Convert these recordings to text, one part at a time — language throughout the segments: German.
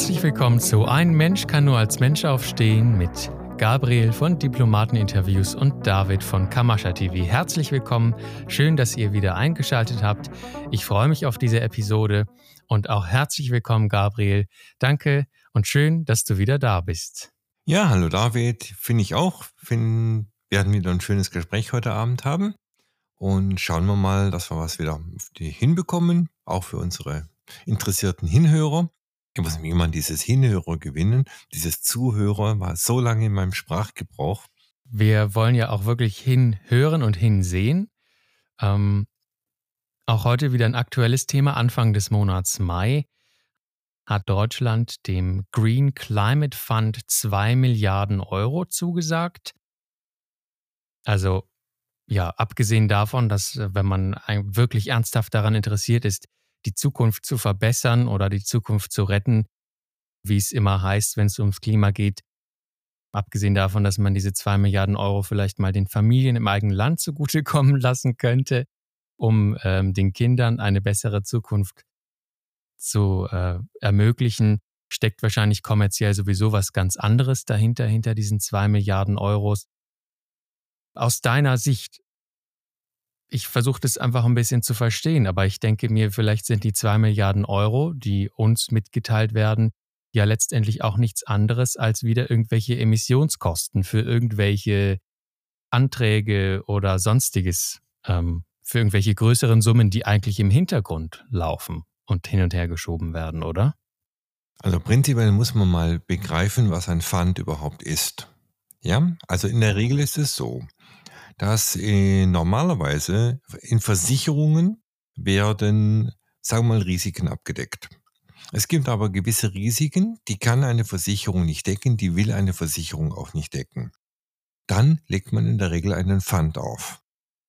Herzlich willkommen zu Ein Mensch kann nur als Mensch aufstehen mit Gabriel von Diplomateninterviews und David von Kamascha TV. Herzlich willkommen. Schön, dass ihr wieder eingeschaltet habt. Ich freue mich auf diese Episode und auch herzlich willkommen, Gabriel. Danke und schön, dass du wieder da bist. Ja, hallo David. Finde ich auch. Find, wir werden wieder ein schönes Gespräch heute Abend haben. Und schauen wir mal, dass wir was wieder hinbekommen, auch für unsere interessierten Hinhörer. Ich muss mir mal dieses Hinhörer gewinnen. Dieses Zuhörer war so lange in meinem Sprachgebrauch. Wir wollen ja auch wirklich hinhören und hinsehen. Ähm, auch heute wieder ein aktuelles Thema. Anfang des Monats Mai hat Deutschland dem Green Climate Fund 2 Milliarden Euro zugesagt. Also ja, abgesehen davon, dass wenn man wirklich ernsthaft daran interessiert ist, die Zukunft zu verbessern oder die Zukunft zu retten, wie es immer heißt, wenn es ums Klima geht. Abgesehen davon, dass man diese zwei Milliarden Euro vielleicht mal den Familien im eigenen Land zugutekommen lassen könnte, um ähm, den Kindern eine bessere Zukunft zu äh, ermöglichen, steckt wahrscheinlich kommerziell sowieso was ganz anderes dahinter, hinter diesen zwei Milliarden Euros. Aus deiner Sicht, ich versuche das einfach ein bisschen zu verstehen, aber ich denke mir, vielleicht sind die zwei Milliarden Euro, die uns mitgeteilt werden, ja letztendlich auch nichts anderes als wieder irgendwelche Emissionskosten für irgendwelche Anträge oder sonstiges, ähm, für irgendwelche größeren Summen, die eigentlich im Hintergrund laufen und hin und her geschoben werden, oder? Also prinzipiell muss man mal begreifen, was ein Fund überhaupt ist. Ja, also in der Regel ist es so dass äh, normalerweise in Versicherungen werden, sagen wir mal, Risiken abgedeckt. Es gibt aber gewisse Risiken, die kann eine Versicherung nicht decken, die will eine Versicherung auch nicht decken. Dann legt man in der Regel einen Fund auf.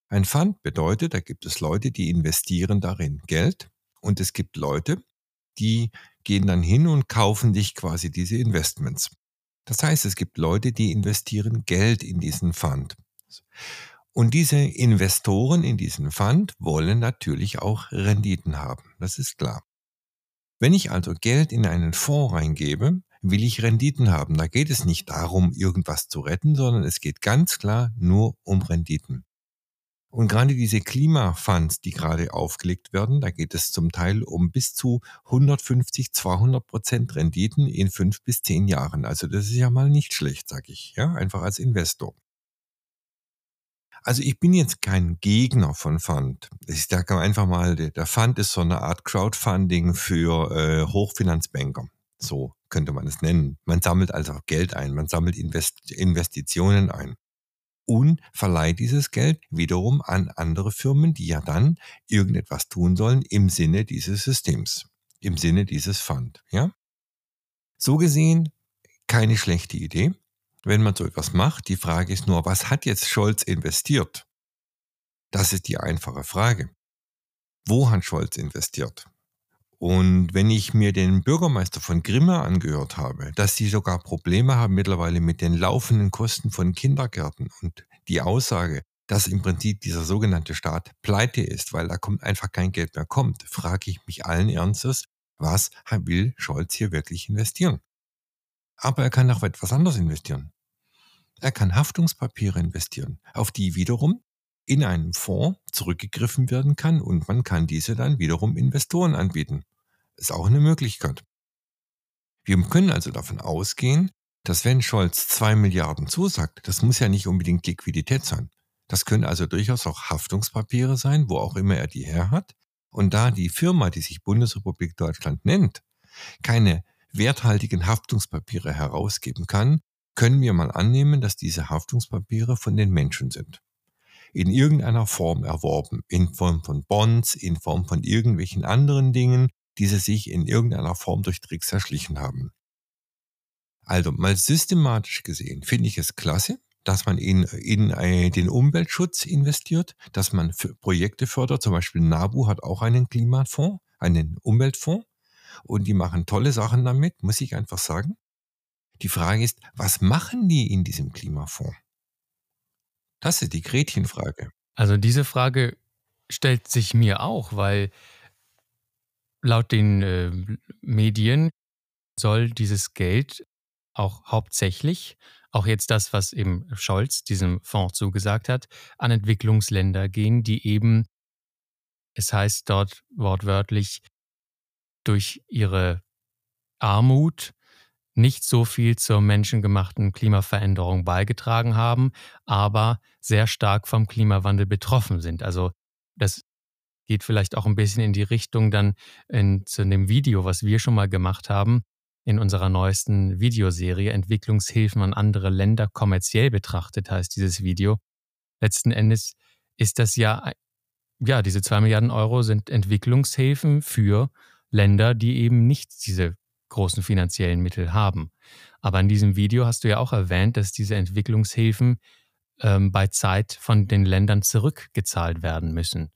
Ein Fund bedeutet, da gibt es Leute, die investieren darin Geld und es gibt Leute, die gehen dann hin und kaufen dich quasi diese Investments. Das heißt, es gibt Leute, die investieren Geld in diesen Fund. Und diese Investoren in diesen Fund wollen natürlich auch Renditen haben. Das ist klar. Wenn ich also Geld in einen Fonds reingebe, will ich Renditen haben. Da geht es nicht darum, irgendwas zu retten, sondern es geht ganz klar nur um Renditen. Und gerade diese Klimafunds, die gerade aufgelegt werden, da geht es zum Teil um bis zu 150, 200 Prozent Renditen in fünf bis zehn Jahren. Also das ist ja mal nicht schlecht, sag ich, ja, einfach als Investor. Also ich bin jetzt kein Gegner von Fund. Ich sage einfach mal, der Fund ist so eine Art Crowdfunding für äh, Hochfinanzbanker. So könnte man es nennen. Man sammelt also Geld ein, man sammelt Invest Investitionen ein und verleiht dieses Geld wiederum an andere Firmen, die ja dann irgendetwas tun sollen im Sinne dieses Systems, im Sinne dieses Fund. Ja? So gesehen keine schlechte Idee wenn man so etwas macht. Die Frage ist nur, was hat jetzt Scholz investiert? Das ist die einfache Frage. Wo hat Scholz investiert? Und wenn ich mir den Bürgermeister von Grimma angehört habe, dass sie sogar Probleme haben mittlerweile mit den laufenden Kosten von Kindergärten und die Aussage, dass im Prinzip dieser sogenannte Staat pleite ist, weil da kommt einfach kein Geld mehr kommt, frage ich mich allen Ernstes, was will Scholz hier wirklich investieren? Aber er kann auch etwas anderes investieren. Er kann Haftungspapiere investieren, auf die wiederum in einem Fonds zurückgegriffen werden kann und man kann diese dann wiederum Investoren anbieten. Ist auch eine Möglichkeit. Wir können also davon ausgehen, dass wenn Scholz zwei Milliarden zusagt, das muss ja nicht unbedingt Liquidität sein. Das können also durchaus auch Haftungspapiere sein, wo auch immer er die her hat. Und da die Firma, die sich Bundesrepublik Deutschland nennt, keine werthaltigen Haftungspapiere herausgeben kann, können wir mal annehmen, dass diese Haftungspapiere von den Menschen sind. In irgendeiner Form erworben, in Form von Bonds, in Form von irgendwelchen anderen Dingen, die sie sich in irgendeiner Form durch Tricks erschlichen haben. Also mal systematisch gesehen finde ich es klasse, dass man in, in äh, den Umweltschutz investiert, dass man Projekte fördert. Zum Beispiel NABU hat auch einen Klimafonds, einen Umweltfonds. Und die machen tolle Sachen damit, muss ich einfach sagen. Die Frage ist, was machen die in diesem Klimafonds? Das ist die Gretchenfrage. Also diese Frage stellt sich mir auch, weil laut den äh, Medien soll dieses Geld auch hauptsächlich, auch jetzt das, was eben Scholz diesem Fonds zugesagt hat, an Entwicklungsländer gehen, die eben, es heißt dort wortwörtlich, durch ihre Armut nicht so viel zur menschengemachten Klimaveränderung beigetragen haben, aber sehr stark vom Klimawandel betroffen sind. Also das geht vielleicht auch ein bisschen in die Richtung dann in, zu dem Video, was wir schon mal gemacht haben, in unserer neuesten Videoserie Entwicklungshilfen an andere Länder kommerziell betrachtet, heißt dieses Video. Letzten Endes ist das ja, ja, diese zwei Milliarden Euro sind Entwicklungshilfen für Länder, die eben nicht diese großen finanziellen Mittel haben. Aber in diesem Video hast du ja auch erwähnt, dass diese Entwicklungshilfen ähm, bei Zeit von den Ländern zurückgezahlt werden müssen.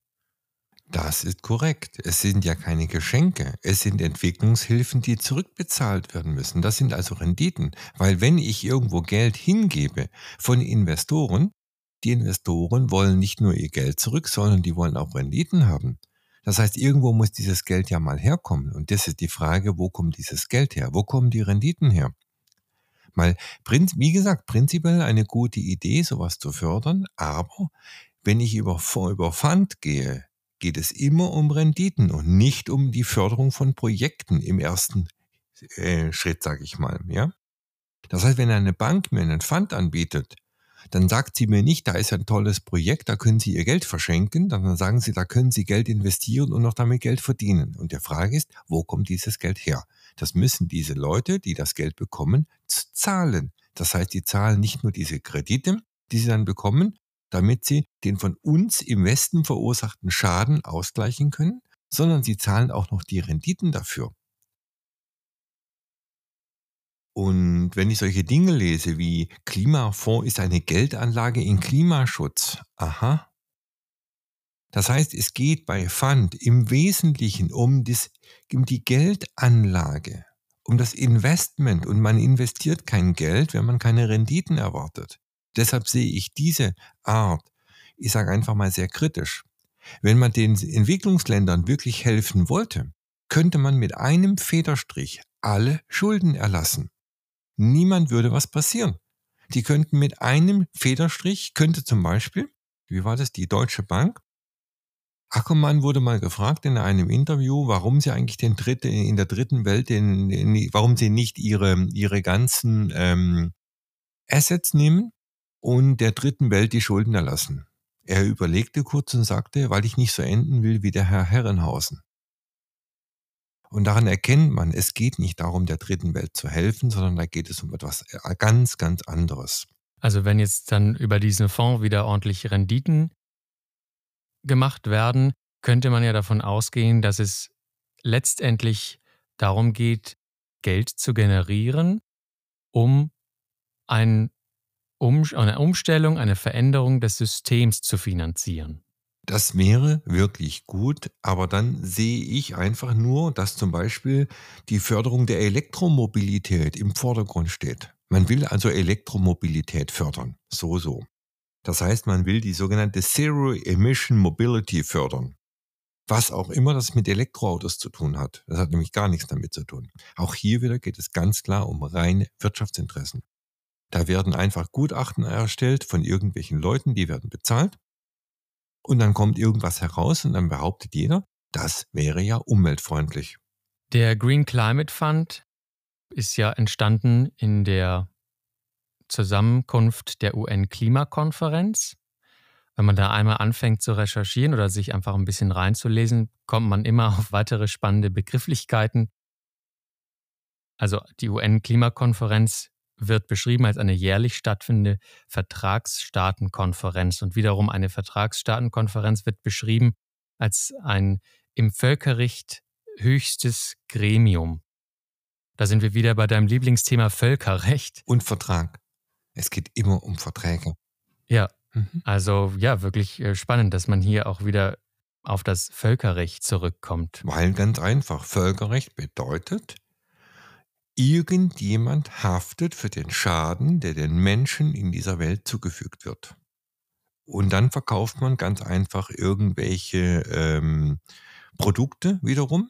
Das ist korrekt. Es sind ja keine Geschenke. Es sind Entwicklungshilfen, die zurückbezahlt werden müssen. Das sind also Renditen. Weil wenn ich irgendwo Geld hingebe von Investoren, die Investoren wollen nicht nur ihr Geld zurück, sondern die wollen auch Renditen haben. Das heißt, irgendwo muss dieses Geld ja mal herkommen. Und das ist die Frage, wo kommt dieses Geld her? Wo kommen die Renditen her? Mal, wie gesagt, prinzipiell eine gute Idee, sowas zu fördern, aber wenn ich über, über Fund gehe, geht es immer um Renditen und nicht um die Förderung von Projekten im ersten äh, Schritt, sage ich mal. Ja? Das heißt, wenn eine Bank mir einen Fund anbietet, dann sagt sie mir nicht, da ist ein tolles Projekt, da können Sie Ihr Geld verschenken, dann sagen Sie, da können Sie Geld investieren und noch damit Geld verdienen. Und die Frage ist, wo kommt dieses Geld her? Das müssen diese Leute, die das Geld bekommen, zahlen. Das heißt, die zahlen nicht nur diese Kredite, die sie dann bekommen, damit sie den von uns im Westen verursachten Schaden ausgleichen können, sondern sie zahlen auch noch die Renditen dafür. Und wenn ich solche Dinge lese wie Klimafonds ist eine Geldanlage in Klimaschutz, aha. Das heißt, es geht bei Fund im Wesentlichen um, das, um die Geldanlage, um das Investment und man investiert kein Geld, wenn man keine Renditen erwartet. Deshalb sehe ich diese Art, ich sage einfach mal sehr kritisch. Wenn man den Entwicklungsländern wirklich helfen wollte, könnte man mit einem Federstrich alle Schulden erlassen. Niemand würde was passieren. Die könnten mit einem Federstrich, könnte zum Beispiel, wie war das, die Deutsche Bank, Ackermann wurde mal gefragt in einem Interview, warum sie eigentlich den dritte, in der dritten Welt, den, warum sie nicht ihre, ihre ganzen ähm, Assets nehmen und der dritten Welt die Schulden erlassen. Er überlegte kurz und sagte, weil ich nicht so enden will wie der Herr Herrenhausen. Und daran erkennt man, es geht nicht darum, der dritten Welt zu helfen, sondern da geht es um etwas äh, ganz, ganz anderes. Also wenn jetzt dann über diesen Fonds wieder ordentlich Renditen gemacht werden, könnte man ja davon ausgehen, dass es letztendlich darum geht, Geld zu generieren, um ein, um, eine Umstellung, eine Veränderung des Systems zu finanzieren. Das wäre wirklich gut, aber dann sehe ich einfach nur, dass zum Beispiel die Förderung der Elektromobilität im Vordergrund steht. Man will also Elektromobilität fördern. So, so. Das heißt, man will die sogenannte Zero Emission Mobility fördern. Was auch immer das mit Elektroautos zu tun hat. Das hat nämlich gar nichts damit zu tun. Auch hier wieder geht es ganz klar um reine Wirtschaftsinteressen. Da werden einfach Gutachten erstellt von irgendwelchen Leuten, die werden bezahlt und dann kommt irgendwas heraus und dann behauptet jeder, das wäre ja umweltfreundlich. Der Green Climate Fund ist ja entstanden in der Zusammenkunft der UN-Klimakonferenz. Wenn man da einmal anfängt zu recherchieren oder sich einfach ein bisschen reinzulesen, kommt man immer auf weitere spannende Begrifflichkeiten. Also die UN-Klimakonferenz wird beschrieben als eine jährlich stattfindende Vertragsstaatenkonferenz. Und wiederum eine Vertragsstaatenkonferenz wird beschrieben als ein im Völkerrecht höchstes Gremium. Da sind wir wieder bei deinem Lieblingsthema Völkerrecht. Und Vertrag. Es geht immer um Verträge. Ja, mhm. also ja, wirklich äh, spannend, dass man hier auch wieder auf das Völkerrecht zurückkommt. Weil ganz einfach, Völkerrecht bedeutet, Irgendjemand haftet für den Schaden, der den Menschen in dieser Welt zugefügt wird. Und dann verkauft man ganz einfach irgendwelche ähm, Produkte wiederum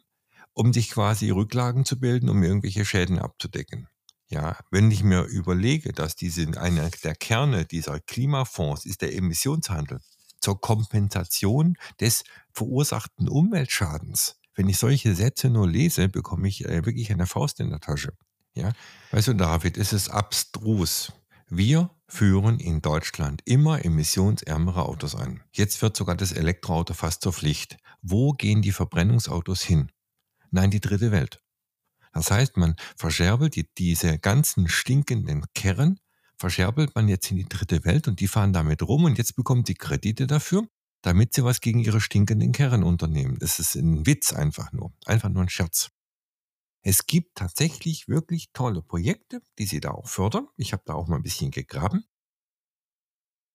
um sich quasi Rücklagen zu bilden, um irgendwelche Schäden abzudecken. Ja, wenn ich mir überlege, dass diese, einer der Kerne dieser Klimafonds ist der Emissionshandel zur Kompensation des verursachten Umweltschadens. Wenn ich solche Sätze nur lese, bekomme ich äh, wirklich eine Faust in der Tasche. Ja, weißt du, David, es ist abstrus. Wir führen in Deutschland immer emissionsärmere Autos ein. Jetzt wird sogar das Elektroauto fast zur Pflicht. Wo gehen die Verbrennungsautos hin? Nein, die dritte Welt. Das heißt, man verscherbelt die, diese ganzen stinkenden Kerren, verscherbelt man jetzt in die dritte Welt und die fahren damit rum und jetzt bekommen sie Kredite dafür, damit sie was gegen ihre stinkenden Kerren unternehmen. Das ist ein Witz einfach nur. Einfach nur ein Scherz. Es gibt tatsächlich wirklich tolle Projekte, die sie da auch fördern. Ich habe da auch mal ein bisschen gegraben.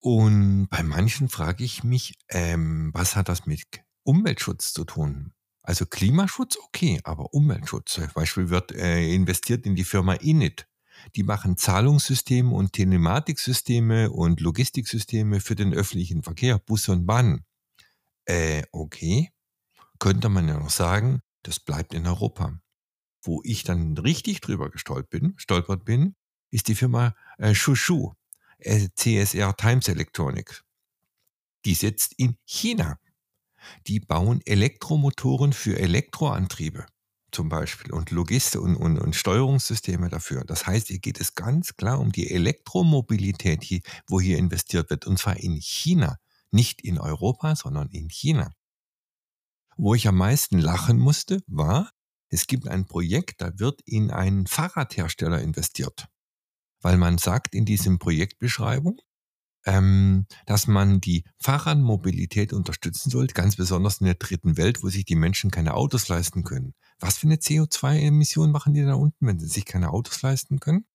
Und bei manchen frage ich mich, ähm, was hat das mit Umweltschutz zu tun? Also Klimaschutz, okay, aber Umweltschutz. Zum Beispiel wird äh, investiert in die Firma Init. Die machen Zahlungssysteme und Telematiksysteme und Logistiksysteme für den öffentlichen Verkehr, Busse und Bahnen. Äh, okay. Könnte man ja noch sagen, das bleibt in Europa. Wo ich dann richtig drüber gestolpert bin, stolpert bin, ist die Firma äh, Shushu, äh, CSR Times Electronics. Die sitzt in China. Die bauen Elektromotoren für Elektroantriebe zum Beispiel und Logistik und, und, und Steuerungssysteme dafür. Das heißt, hier geht es ganz klar um die Elektromobilität, hier, wo hier investiert wird, und zwar in China, nicht in Europa, sondern in China. Wo ich am meisten lachen musste, war, es gibt ein Projekt, da wird in einen Fahrradhersteller investiert. Weil man sagt in diesem Projektbeschreibung, ähm, dass man die Fahrradmobilität unterstützen sollte, ganz besonders in der dritten Welt, wo sich die Menschen keine Autos leisten können. Was für eine CO2-Emission machen die da unten, wenn sie sich keine Autos leisten können?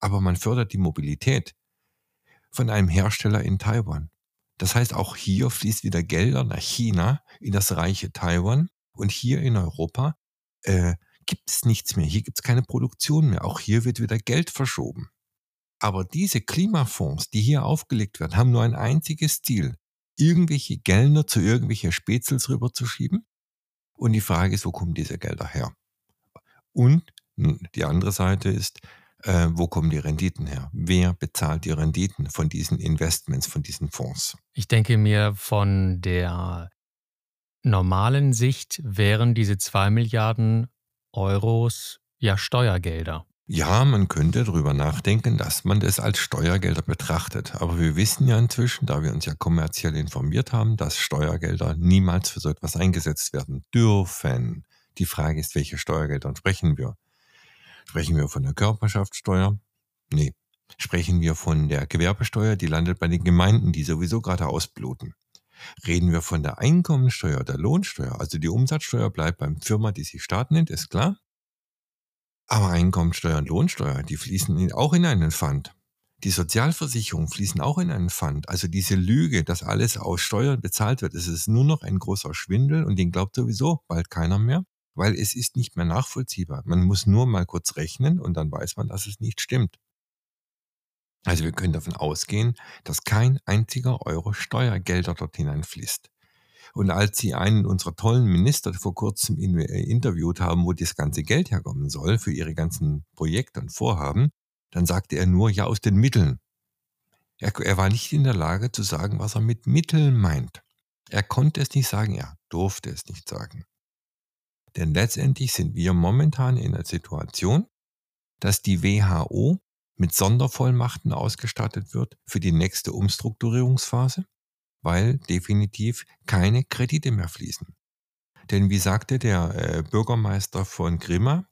Aber man fördert die Mobilität von einem Hersteller in Taiwan. Das heißt, auch hier fließt wieder Gelder nach China in das reiche Taiwan und hier in Europa äh, gibt es nichts mehr. Hier gibt es keine Produktion mehr. Auch hier wird wieder Geld verschoben. Aber diese Klimafonds, die hier aufgelegt werden, haben nur ein einziges Ziel, irgendwelche Gelder zu irgendwelchen Spätzels rüberzuschieben. Und die Frage ist, wo kommen diese Gelder her? Und die andere Seite ist, äh, wo kommen die Renditen her? Wer bezahlt die Renditen von diesen Investments, von diesen Fonds? Ich denke mir, von der normalen Sicht wären diese zwei Milliarden Euros ja Steuergelder. Ja, man könnte darüber nachdenken, dass man das als Steuergelder betrachtet. Aber wir wissen ja inzwischen, da wir uns ja kommerziell informiert haben, dass Steuergelder niemals für so etwas eingesetzt werden dürfen. Die Frage ist, welche Steuergelder sprechen wir? Sprechen wir von der Körperschaftssteuer? Nee. Sprechen wir von der Gewerbesteuer, die landet bei den Gemeinden, die sowieso gerade ausbluten. Reden wir von der Einkommensteuer, der Lohnsteuer, also die Umsatzsteuer bleibt beim Firma, die sich Staat nennt, ist klar. Aber Einkommensteuer und Lohnsteuer, die fließen auch in einen Fund. Die Sozialversicherungen fließen auch in einen Fund. Also diese Lüge, dass alles aus Steuern bezahlt wird, es ist nur noch ein großer Schwindel und den glaubt sowieso bald keiner mehr, weil es ist nicht mehr nachvollziehbar. Man muss nur mal kurz rechnen und dann weiß man, dass es nicht stimmt. Also wir können davon ausgehen, dass kein einziger Euro Steuergelder dort hineinfließt. Und als sie einen unserer tollen Minister vor kurzem äh, interviewt haben, wo das ganze Geld herkommen soll für ihre ganzen Projekte und Vorhaben, dann sagte er nur, ja, aus den Mitteln. Er, er war nicht in der Lage zu sagen, was er mit Mitteln meint. Er konnte es nicht sagen, er durfte es nicht sagen. Denn letztendlich sind wir momentan in der Situation, dass die WHO mit Sondervollmachten ausgestattet wird für die nächste Umstrukturierungsphase, weil definitiv keine Kredite mehr fließen. Denn wie sagte der äh, Bürgermeister von Grimma,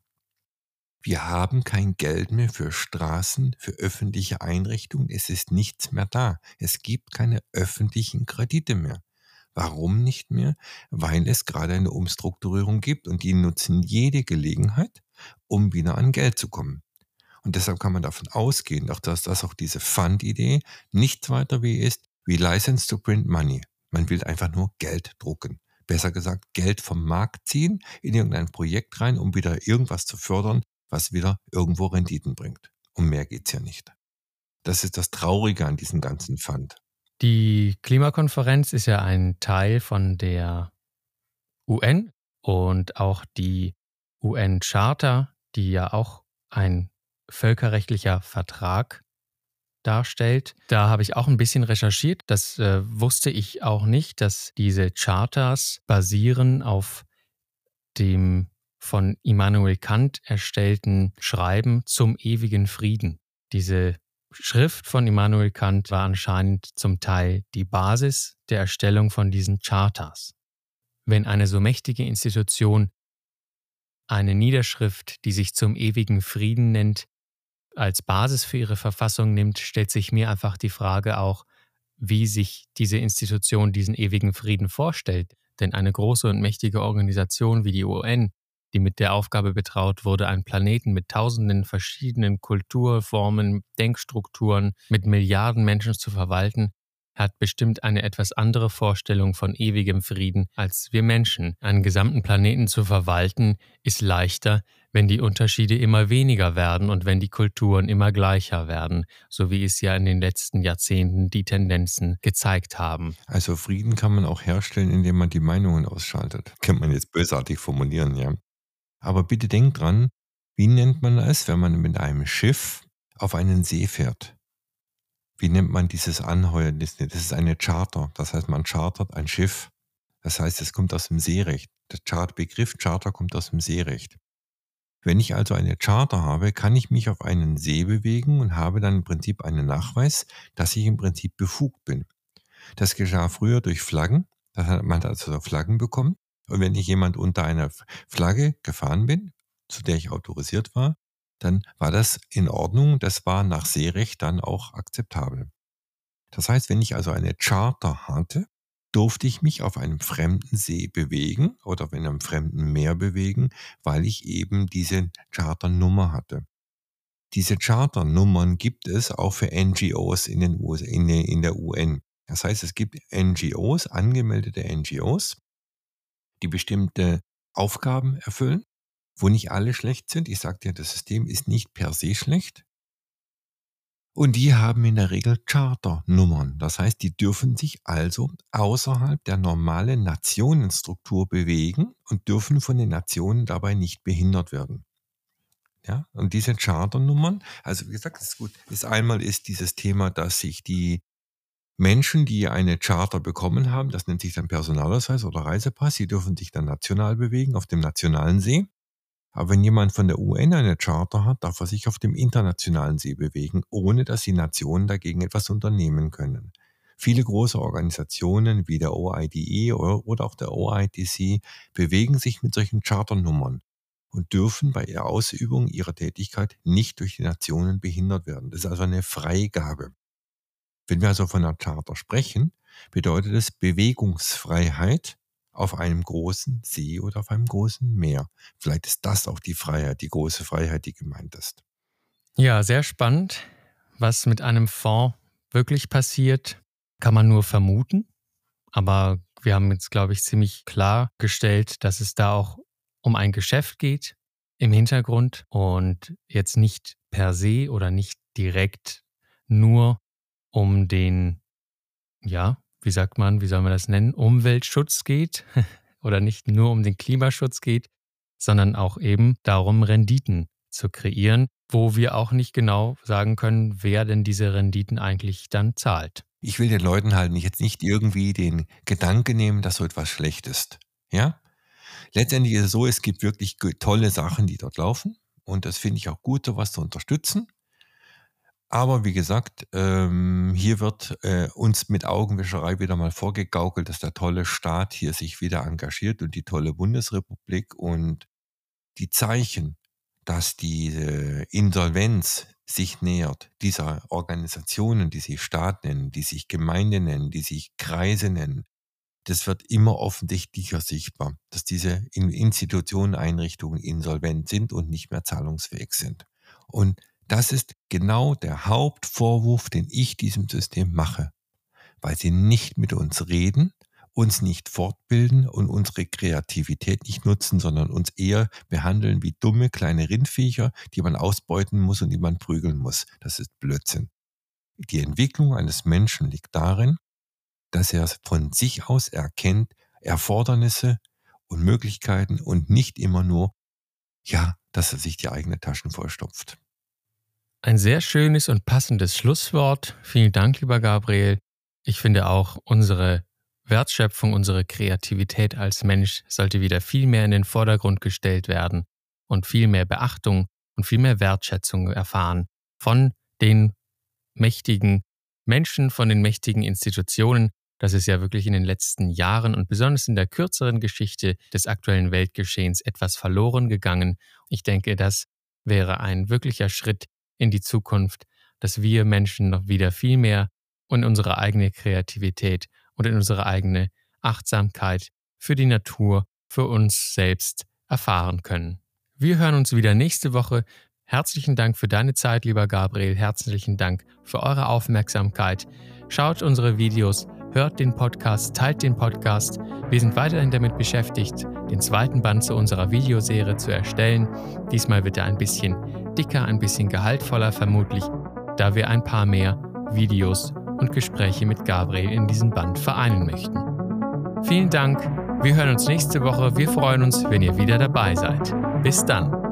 wir haben kein Geld mehr für Straßen, für öffentliche Einrichtungen, es ist nichts mehr da. Es gibt keine öffentlichen Kredite mehr. Warum nicht mehr? Weil es gerade eine Umstrukturierung gibt und die nutzen jede Gelegenheit, um wieder an Geld zu kommen. Und deshalb kann man davon ausgehen, dass das auch diese Fund-Idee nichts weiter wie ist, wie License to Print Money. Man will einfach nur Geld drucken. Besser gesagt, Geld vom Markt ziehen, in irgendein Projekt rein, um wieder irgendwas zu fördern, was wieder irgendwo Renditen bringt. Um mehr geht's ja nicht. Das ist das Traurige an diesem ganzen Fund. Die Klimakonferenz ist ja ein Teil von der UN, und auch die UN-Charta, die ja auch ein völkerrechtlicher Vertrag darstellt. Da habe ich auch ein bisschen recherchiert. Das äh, wusste ich auch nicht, dass diese Charters basieren auf dem von Immanuel Kant erstellten Schreiben zum ewigen Frieden. Diese Schrift von Immanuel Kant war anscheinend zum Teil die Basis der Erstellung von diesen Charters. Wenn eine so mächtige Institution eine Niederschrift, die sich zum ewigen Frieden nennt, als Basis für ihre Verfassung nimmt, stellt sich mir einfach die Frage auch, wie sich diese Institution diesen ewigen Frieden vorstellt. Denn eine große und mächtige Organisation wie die UN, die mit der Aufgabe betraut wurde, einen Planeten mit tausenden verschiedenen Kulturformen, Denkstrukturen, mit Milliarden Menschen zu verwalten, hat bestimmt eine etwas andere Vorstellung von ewigem Frieden als wir Menschen. Einen gesamten Planeten zu verwalten ist leichter, wenn die Unterschiede immer weniger werden und wenn die Kulturen immer gleicher werden, so wie es ja in den letzten Jahrzehnten die Tendenzen gezeigt haben. Also Frieden kann man auch herstellen, indem man die Meinungen ausschaltet. Kann man jetzt bösartig formulieren, ja. Aber bitte denkt dran, wie nennt man es, wenn man mit einem Schiff auf einen See fährt? Wie nennt man dieses Anheuern? Das ist eine Charter. Das heißt, man chartert ein Schiff. Das heißt, es kommt aus dem Seerecht. Der Begriff Charter kommt aus dem Seerecht. Wenn ich also eine Charter habe, kann ich mich auf einen See bewegen und habe dann im Prinzip einen Nachweis, dass ich im Prinzip befugt bin. Das geschah früher durch Flaggen. Da hat man also Flaggen bekommen. Und wenn ich jemand unter einer Flagge gefahren bin, zu der ich autorisiert war, dann war das in Ordnung. Das war nach Seerecht dann auch akzeptabel. Das heißt, wenn ich also eine Charter hatte, durfte ich mich auf einem fremden See bewegen oder auf einem fremden Meer bewegen, weil ich eben diese Charternummer hatte. Diese Charternummern gibt es auch für NGOs in, den US, in, in der UN. Das heißt, es gibt NGOs, angemeldete NGOs, die bestimmte Aufgaben erfüllen, wo nicht alle schlecht sind. Ich sagte ja, das System ist nicht per se schlecht. Und die haben in der Regel Charternummern. Das heißt, die dürfen sich also außerhalb der normalen Nationenstruktur bewegen und dürfen von den Nationen dabei nicht behindert werden. Ja, und diese Charternummern, also wie gesagt, ist gut. Ist einmal ist dieses Thema, dass sich die Menschen, die eine Charter bekommen haben, das nennt sich dann Personalausweis oder Reisepass, sie dürfen sich dann national bewegen auf dem nationalen See. Aber wenn jemand von der UN eine Charter hat, darf er sich auf dem internationalen See bewegen, ohne dass die Nationen dagegen etwas unternehmen können. Viele große Organisationen wie der OIDE oder auch der OIDC bewegen sich mit solchen Charternummern und dürfen bei der Ausübung ihrer Tätigkeit nicht durch die Nationen behindert werden. Das ist also eine Freigabe. Wenn wir also von einer Charter sprechen, bedeutet es Bewegungsfreiheit auf einem großen See oder auf einem großen Meer. Vielleicht ist das auch die Freiheit, die große Freiheit, die gemeint ist. Ja, sehr spannend. Was mit einem Fonds wirklich passiert, kann man nur vermuten. Aber wir haben jetzt, glaube ich, ziemlich klargestellt, dass es da auch um ein Geschäft geht im Hintergrund und jetzt nicht per se oder nicht direkt nur um den, ja, wie sagt man, wie soll man das nennen, Umweltschutz geht oder nicht nur um den Klimaschutz geht, sondern auch eben darum, Renditen zu kreieren, wo wir auch nicht genau sagen können, wer denn diese Renditen eigentlich dann zahlt. Ich will den Leuten halt jetzt nicht irgendwie den Gedanke nehmen, dass so etwas schlecht ist. Ja? Letztendlich ist es so, es gibt wirklich tolle Sachen, die dort laufen. Und das finde ich auch gut, sowas zu unterstützen. Aber wie gesagt, ähm, hier wird äh, uns mit Augenwischerei wieder mal vorgegaukelt, dass der tolle Staat hier sich wieder engagiert und die tolle Bundesrepublik und die Zeichen, dass diese Insolvenz sich nähert, dieser Organisationen, die sich Staat nennen, die sich Gemeinde nennen, die sich Kreise nennen, das wird immer offensichtlicher sichtbar, dass diese Institutionen, Einrichtungen insolvent sind und nicht mehr zahlungsfähig sind. Und das ist genau der Hauptvorwurf, den ich diesem System mache, weil sie nicht mit uns reden, uns nicht fortbilden und unsere Kreativität nicht nutzen, sondern uns eher behandeln wie dumme kleine Rindviecher, die man ausbeuten muss und die man prügeln muss. Das ist Blödsinn. Die Entwicklung eines Menschen liegt darin, dass er von sich aus erkennt Erfordernisse und Möglichkeiten und nicht immer nur, ja, dass er sich die eigene Taschen vollstopft. Ein sehr schönes und passendes Schlusswort. Vielen Dank, lieber Gabriel. Ich finde auch, unsere Wertschöpfung, unsere Kreativität als Mensch sollte wieder viel mehr in den Vordergrund gestellt werden und viel mehr Beachtung und viel mehr Wertschätzung erfahren von den mächtigen Menschen, von den mächtigen Institutionen. Das ist ja wirklich in den letzten Jahren und besonders in der kürzeren Geschichte des aktuellen Weltgeschehens etwas verloren gegangen. Ich denke, das wäre ein wirklicher Schritt in die Zukunft, dass wir Menschen noch wieder viel mehr in unsere eigene Kreativität und in unsere eigene Achtsamkeit für die Natur, für uns selbst erfahren können. Wir hören uns wieder nächste Woche. Herzlichen Dank für deine Zeit, lieber Gabriel. Herzlichen Dank für eure Aufmerksamkeit. Schaut unsere Videos, hört den Podcast, teilt den Podcast. Wir sind weiterhin damit beschäftigt, den zweiten Band zu unserer Videoserie zu erstellen. Diesmal wird er ein bisschen dicker, ein bisschen gehaltvoller vermutlich, da wir ein paar mehr Videos und Gespräche mit Gabriel in diesem Band vereinen möchten. Vielen Dank, wir hören uns nächste Woche, wir freuen uns, wenn ihr wieder dabei seid. Bis dann.